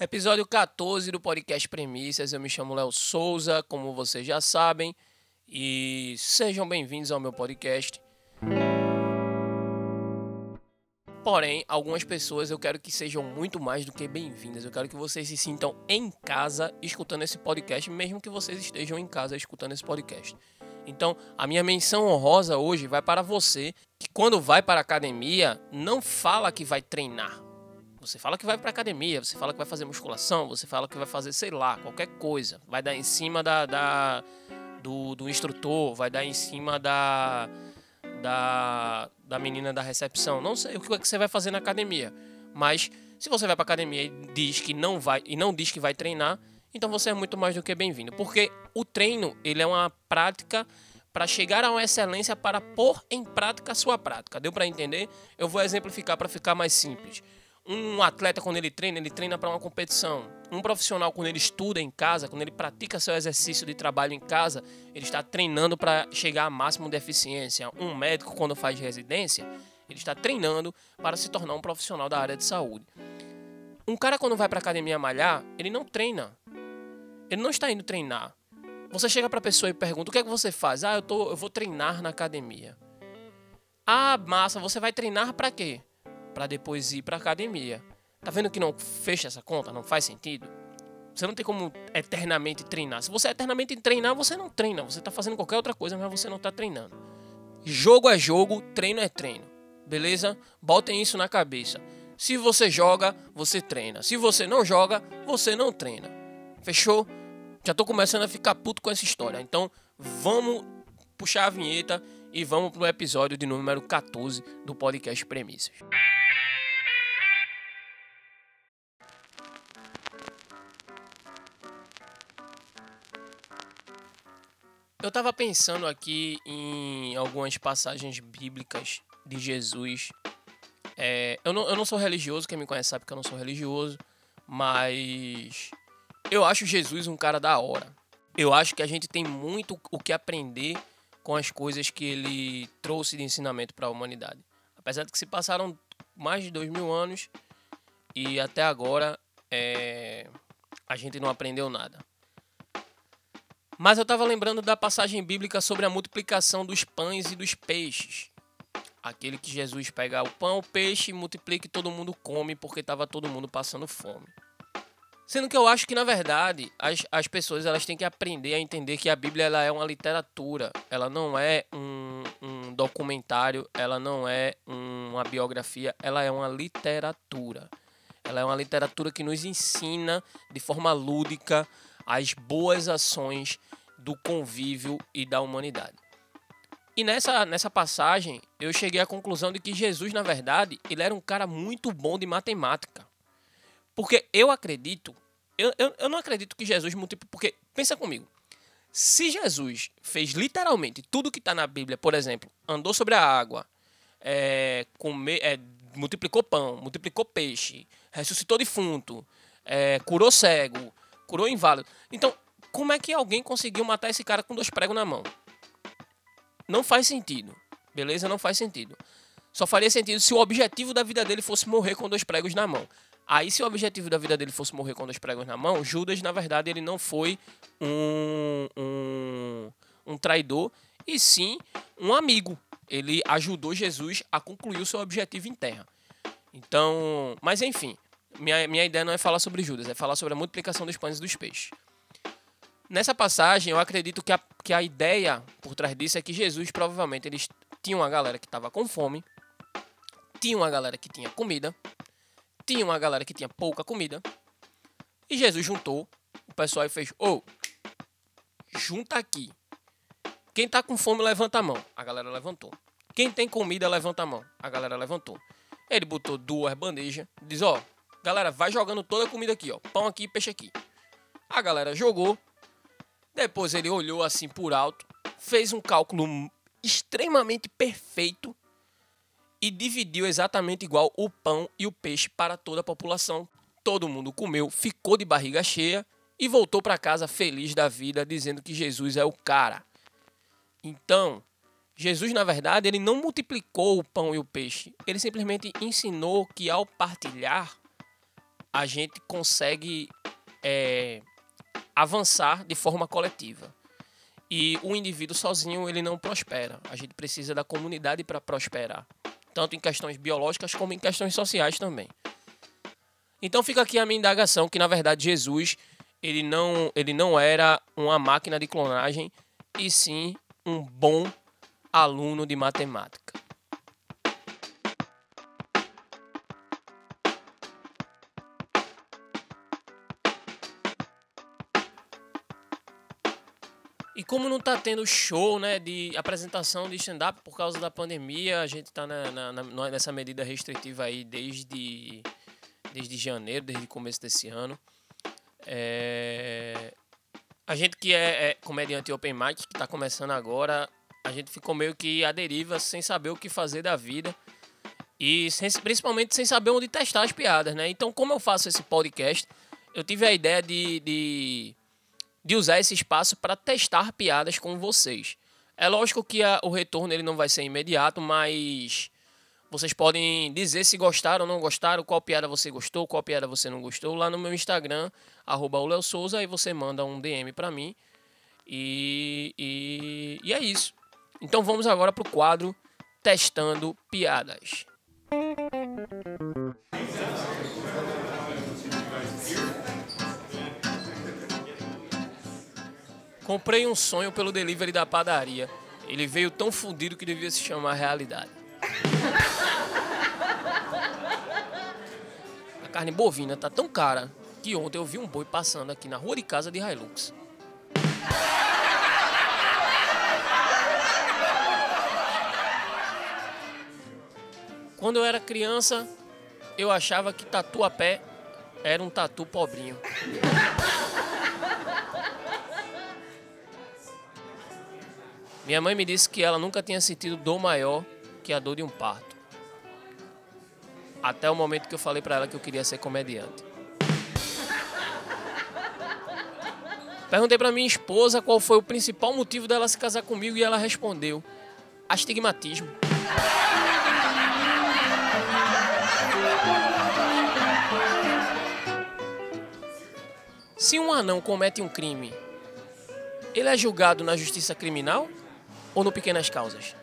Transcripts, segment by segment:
Episódio 14 do podcast Premissas. Eu me chamo Léo Souza, como vocês já sabem, e sejam bem-vindos ao meu podcast. Porém, algumas pessoas eu quero que sejam muito mais do que bem-vindas. Eu quero que vocês se sintam em casa escutando esse podcast, mesmo que vocês estejam em casa escutando esse podcast. Então, a minha menção honrosa hoje vai para você que quando vai para a academia, não fala que vai treinar você fala que vai pra academia, você fala que vai fazer musculação, você fala que vai fazer, sei lá, qualquer coisa. Vai dar em cima da, da do, do instrutor, vai dar em cima da, da, da menina da recepção. Não sei o que, é que você vai fazer na academia. Mas se você vai pra academia e diz que não vai e não diz que vai treinar, então você é muito mais do que bem-vindo. Porque o treino, ele é uma prática para chegar a uma excelência para pôr em prática a sua prática. Deu para entender? Eu vou exemplificar para ficar mais simples. Um atleta, quando ele treina, ele treina para uma competição. Um profissional, quando ele estuda em casa, quando ele pratica seu exercício de trabalho em casa, ele está treinando para chegar a máximo de eficiência. Um médico, quando faz residência, ele está treinando para se tornar um profissional da área de saúde. Um cara, quando vai para academia malhar, ele não treina. Ele não está indo treinar. Você chega para a pessoa e pergunta: o que é que você faz? Ah, eu, tô, eu vou treinar na academia. Ah, massa, você vai treinar para quê? Para depois ir para academia. Tá vendo que não fecha essa conta? Não faz sentido? Você não tem como eternamente treinar. Se você eternamente treinar, você não treina. Você tá fazendo qualquer outra coisa, mas você não tá treinando. Jogo é jogo, treino é treino. Beleza? Botem isso na cabeça. Se você joga, você treina. Se você não joga, você não treina. Fechou? Já tô começando a ficar puto com essa história. Então, vamos puxar a vinheta e vamos pro episódio de número 14 do podcast Premissas. Estava pensando aqui em algumas passagens bíblicas de Jesus. É, eu, não, eu não sou religioso, quem me conhece sabe que eu não sou religioso, mas eu acho Jesus um cara da hora. Eu acho que a gente tem muito o que aprender com as coisas que ele trouxe de ensinamento para a humanidade. Apesar de que se passaram mais de dois mil anos e até agora é, a gente não aprendeu nada. Mas eu estava lembrando da passagem bíblica sobre a multiplicação dos pães e dos peixes. Aquele que Jesus pega o pão, o peixe, multiplica e todo mundo come porque estava todo mundo passando fome. Sendo que eu acho que, na verdade, as, as pessoas elas têm que aprender a entender que a Bíblia ela é uma literatura. Ela não é um, um documentário, ela não é um, uma biografia, ela é uma literatura. Ela é uma literatura que nos ensina de forma lúdica as boas ações do convívio e da humanidade. E nessa, nessa passagem, eu cheguei à conclusão de que Jesus, na verdade, ele era um cara muito bom de matemática. Porque eu acredito, eu, eu, eu não acredito que Jesus multiplicou. Porque, pensa comigo, se Jesus fez literalmente tudo que está na Bíblia, por exemplo, andou sobre a água, é, come, é, multiplicou pão, multiplicou peixe, ressuscitou defunto, é, curou cego, curou inválido. Então, como é que alguém conseguiu matar esse cara com dois pregos na mão? Não faz sentido. Beleza? Não faz sentido. Só faria sentido se o objetivo da vida dele fosse morrer com dois pregos na mão. Aí, se o objetivo da vida dele fosse morrer com dois pregos na mão, Judas, na verdade, ele não foi um, um, um traidor, e sim um amigo. Ele ajudou Jesus a concluir o seu objetivo em terra. Então, mas enfim, minha, minha ideia não é falar sobre Judas, é falar sobre a multiplicação dos pães e dos peixes. Nessa passagem, eu acredito que a, que a ideia por trás disso é que Jesus provavelmente eles tinham uma galera que estava com fome, tinha uma galera que tinha comida, tinha uma galera que tinha pouca comida, e Jesus juntou o pessoal e fez: Ô, oh, junta aqui. Quem tá com fome, levanta a mão. A galera levantou. Quem tem comida, levanta a mão. A galera levantou. Ele botou duas bandejas, diz: Ó, oh, Galera, vai jogando toda a comida aqui, ó. Pão aqui, peixe aqui. A galera jogou. Depois ele olhou assim por alto, fez um cálculo extremamente perfeito e dividiu exatamente igual o pão e o peixe para toda a população. Todo mundo comeu, ficou de barriga cheia e voltou para casa feliz da vida, dizendo que Jesus é o cara. Então, Jesus, na verdade, ele não multiplicou o pão e o peixe. Ele simplesmente ensinou que ao partilhar, a gente consegue é, avançar de forma coletiva. E o indivíduo sozinho ele não prospera. A gente precisa da comunidade para prosperar, tanto em questões biológicas como em questões sociais também. Então fica aqui a minha indagação que na verdade Jesus ele não ele não era uma máquina de clonagem e sim um bom aluno de matemática. E como não está tendo show, né, de apresentação de stand-up por causa da pandemia, a gente está nessa medida restritiva aí desde, desde janeiro, desde o começo desse ano. É... A gente que é, é comediante open mic, que está começando agora, a gente ficou meio que à deriva, sem saber o que fazer da vida. E sem, principalmente sem saber onde testar as piadas, né? Então, como eu faço esse podcast, eu tive a ideia de, de de usar esse espaço para testar piadas com vocês. É lógico que a, o retorno ele não vai ser imediato, mas vocês podem dizer se gostaram ou não gostaram, qual piada você gostou, qual piada você não gostou, lá no meu Instagram, arroba o Souza, aí você manda um DM para mim. E, e, e é isso. Então vamos agora para o quadro Testando Piadas. Comprei um sonho pelo delivery da padaria. Ele veio tão fundido que devia se chamar realidade. A carne bovina tá tão cara que ontem eu vi um boi passando aqui na rua de casa de Hilux. Quando eu era criança, eu achava que tatuapé era um tatu pobrinho. Minha mãe me disse que ela nunca tinha sentido dor maior que a dor de um parto. Até o momento que eu falei para ela que eu queria ser comediante. Perguntei para minha esposa qual foi o principal motivo dela se casar comigo e ela respondeu: astigmatismo. Se um anão comete um crime, ele é julgado na justiça criminal ou no Pequenas Causas?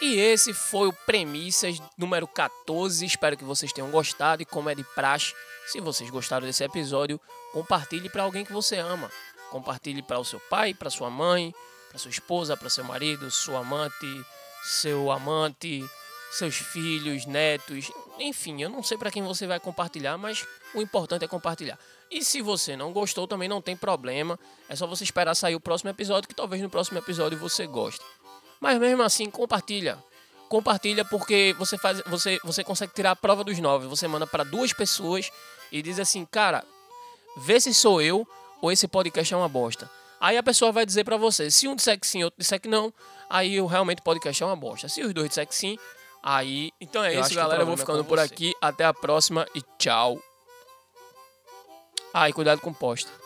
E esse foi o Premissas número 14. Espero que vocês tenham gostado. E como é de praxe, se vocês gostaram desse episódio, compartilhe para alguém que você ama. Compartilhe para o seu pai, para sua mãe, para sua esposa, para seu marido, sua amante, seu amante, seus filhos, netos, enfim, eu não sei para quem você vai compartilhar, mas o importante é compartilhar. E se você não gostou, também não tem problema, é só você esperar sair o próximo episódio, que talvez no próximo episódio você goste. Mas mesmo assim, compartilha. Compartilha porque você faz, você, você consegue tirar a prova dos nove. Você manda para duas pessoas e diz assim, cara, vê se sou eu ou esse podcast é uma bosta. Aí a pessoa vai dizer para você, se um disser que sim, outro disser que não, aí realmente o podcast é uma bosta. Se os dois disser que sim, Aí, então é isso, galera. Eu vou é ficando é por você. aqui. Até a próxima e tchau. Ah, e cuidado com posta.